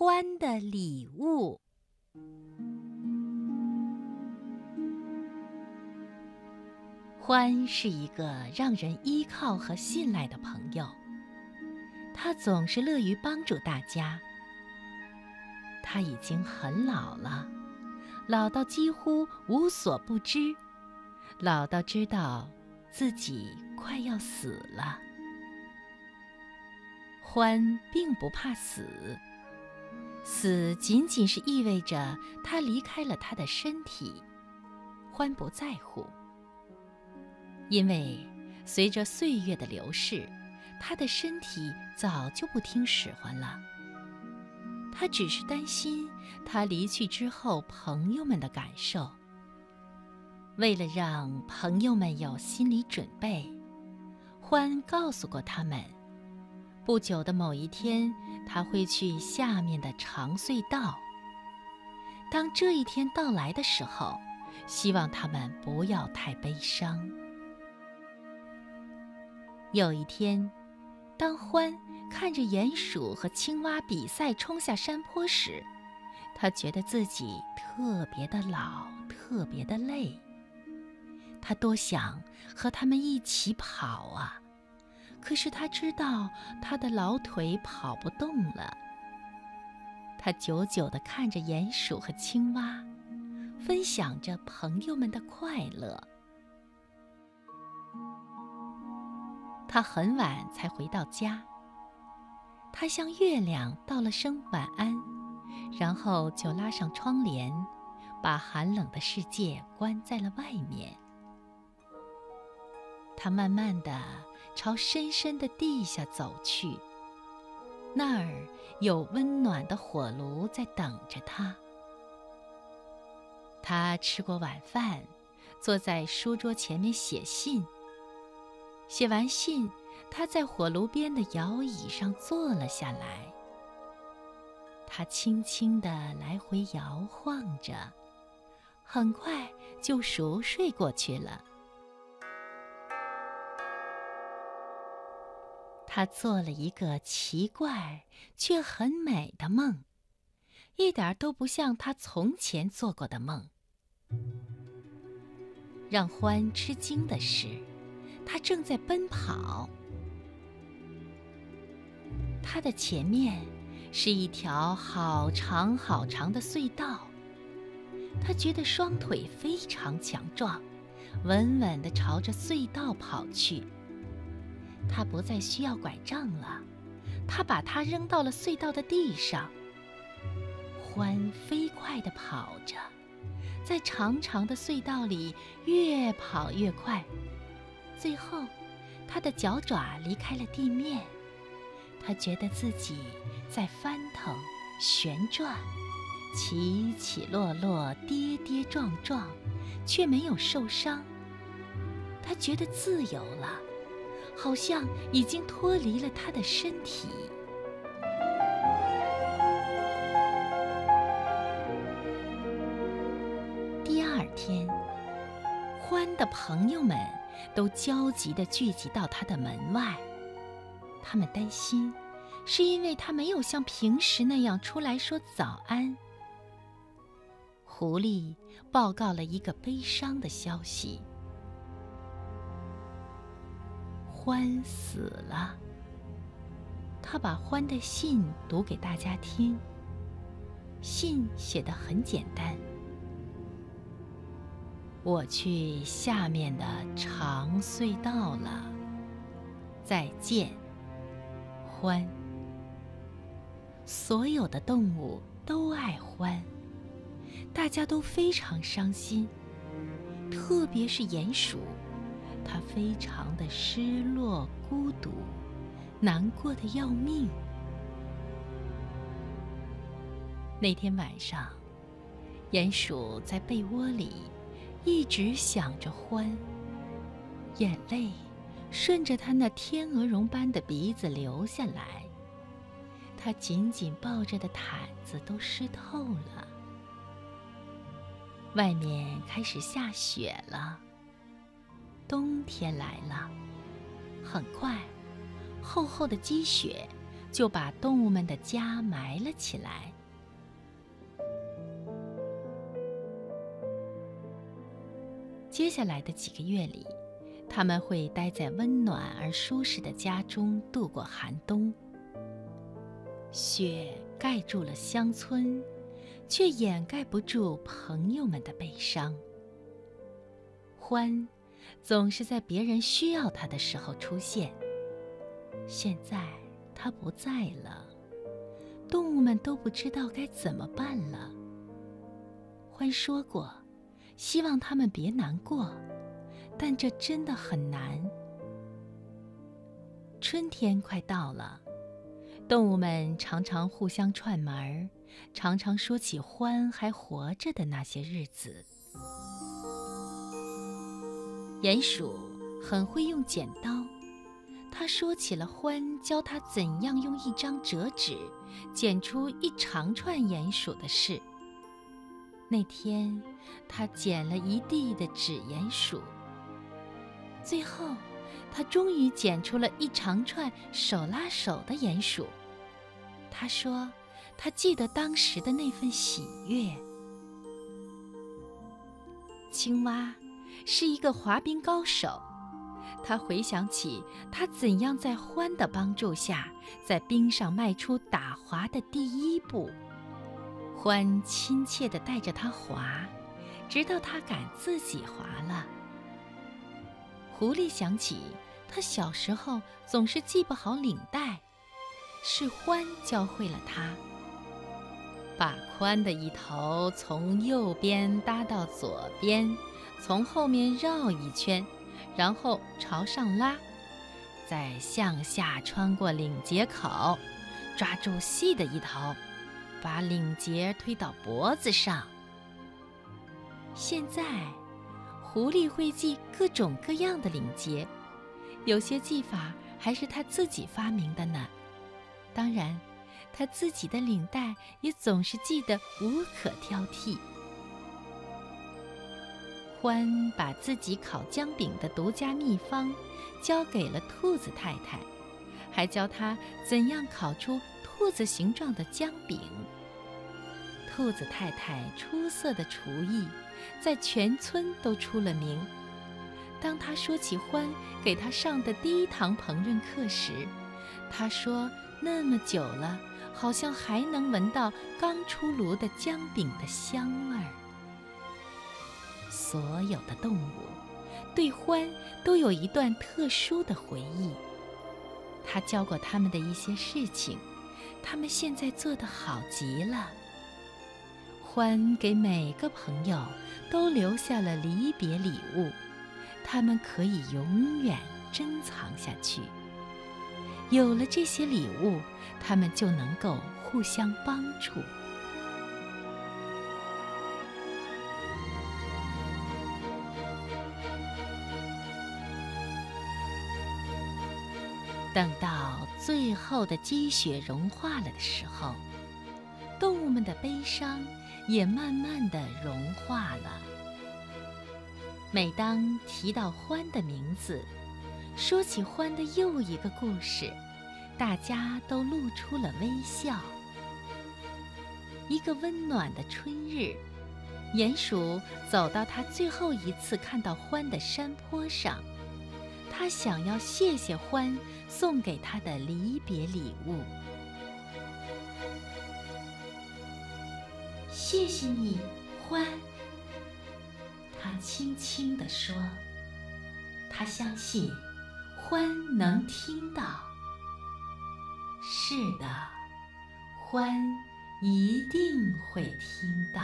欢的礼物。欢是一个让人依靠和信赖的朋友，他总是乐于帮助大家。他已经很老了，老到几乎无所不知，老到知道自己快要死了。欢并不怕死，死仅仅是意味着他离开了他的身体。欢不在乎，因为随着岁月的流逝，他的身体早就不听使唤了。他只是担心他离去之后朋友们的感受。为了让朋友们有心理准备，欢告诉过他们。不久的某一天，他会去下面的长隧道。当这一天到来的时候，希望他们不要太悲伤。有一天，当欢看着鼹鼠和青蛙比赛冲下山坡时，他觉得自己特别的老，特别的累。他多想和他们一起跑啊！可是他知道他的老腿跑不动了。他久久地看着鼹鼠和青蛙，分享着朋友们的快乐。他很晚才回到家。他向月亮道了声晚安，然后就拉上窗帘，把寒冷的世界关在了外面。他慢慢地。朝深深的地下走去，那儿有温暖的火炉在等着他。他吃过晚饭，坐在书桌前面写信。写完信，他在火炉边的摇椅上坐了下来。他轻轻地来回摇晃着，很快就熟睡过去了。他做了一个奇怪却很美的梦，一点都不像他从前做过的梦。让欢吃惊的是，他正在奔跑。他的前面是一条好长好长的隧道，他觉得双腿非常强壮，稳稳地朝着隧道跑去。他不再需要拐杖了，他把它扔到了隧道的地上。欢飞快地跑着，在长长的隧道里越跑越快，最后，他的脚爪离开了地面。他觉得自己在翻腾、旋转、起起落落、跌跌撞撞，却没有受伤。他觉得自由了。好像已经脱离了他的身体。第二天，欢的朋友们都焦急地聚集到他的门外，他们担心，是因为他没有像平时那样出来说早安。狐狸报告了一个悲伤的消息。欢死了。他把欢的信读给大家听。信写的很简单：“我去下面的长隧道了，再见，欢。”所有的动物都爱欢，大家都非常伤心，特别是鼹鼠。他非常的失落、孤独，难过的要命。那天晚上，鼹鼠在被窝里一直想着欢，眼泪顺着他那天鹅绒般的鼻子流下来，他紧紧抱着的毯子都湿透了。外面开始下雪了。冬天来了，很快，厚厚的积雪就把动物们的家埋了起来。接下来的几个月里，他们会待在温暖而舒适的家中度过寒冬。雪盖住了乡村，却掩盖不住朋友们的悲伤。欢，总是在别人需要他的时候出现。现在他不在了，动物们都不知道该怎么办了。欢说过，希望他们别难过，但这真的很难。春天快到了。动物们常常互相串门儿，常常说起欢还活着的那些日子。鼹鼠很会用剪刀，他说起了獾教他怎样用一张折纸剪出一长串鼹鼠的事。那天，他剪了一地的纸鼹鼠，最后，他终于剪出了一长串手拉手的鼹鼠。他说：“他记得当时的那份喜悦。”青蛙是一个滑冰高手，他回想起他怎样在欢的帮助下，在冰上迈出打滑的第一步。欢亲切地带着他滑，直到他敢自己滑了。狐狸想起他小时候总是系不好领带。是欢教会了他，把宽的一头从右边搭到左边，从后面绕一圈，然后朝上拉，再向下穿过领结口，抓住细的一头，把领结推到脖子上。现在，狐狸会系各种各样的领结，有些系法还是他自己发明的呢。当然，他自己的领带也总是系得无可挑剔。欢把自己烤姜饼的独家秘方交给了兔子太太，还教他怎样烤出兔子形状的姜饼。兔子太太出色的厨艺在全村都出了名。当他说起欢给他上的第一堂烹饪课时，他说。那么久了，好像还能闻到刚出炉的姜饼的香味儿。所有的动物对欢都有一段特殊的回忆。他教过他们的一些事情，他们现在做得好极了。欢给每个朋友都留下了离别礼物，他们可以永远珍藏下去。有了这些礼物，他们就能够互相帮助。等到最后的积雪融化了的时候，动物们的悲伤也慢慢的融化了。每当提到獾的名字，说起獾的又一个故事，大家都露出了微笑。一个温暖的春日，鼹鼠走到他最后一次看到獾的山坡上，他想要谢谢欢送给他的离别礼物。谢谢你，欢。他轻轻地说，他相信。欢能听到，是的，欢一定会听到。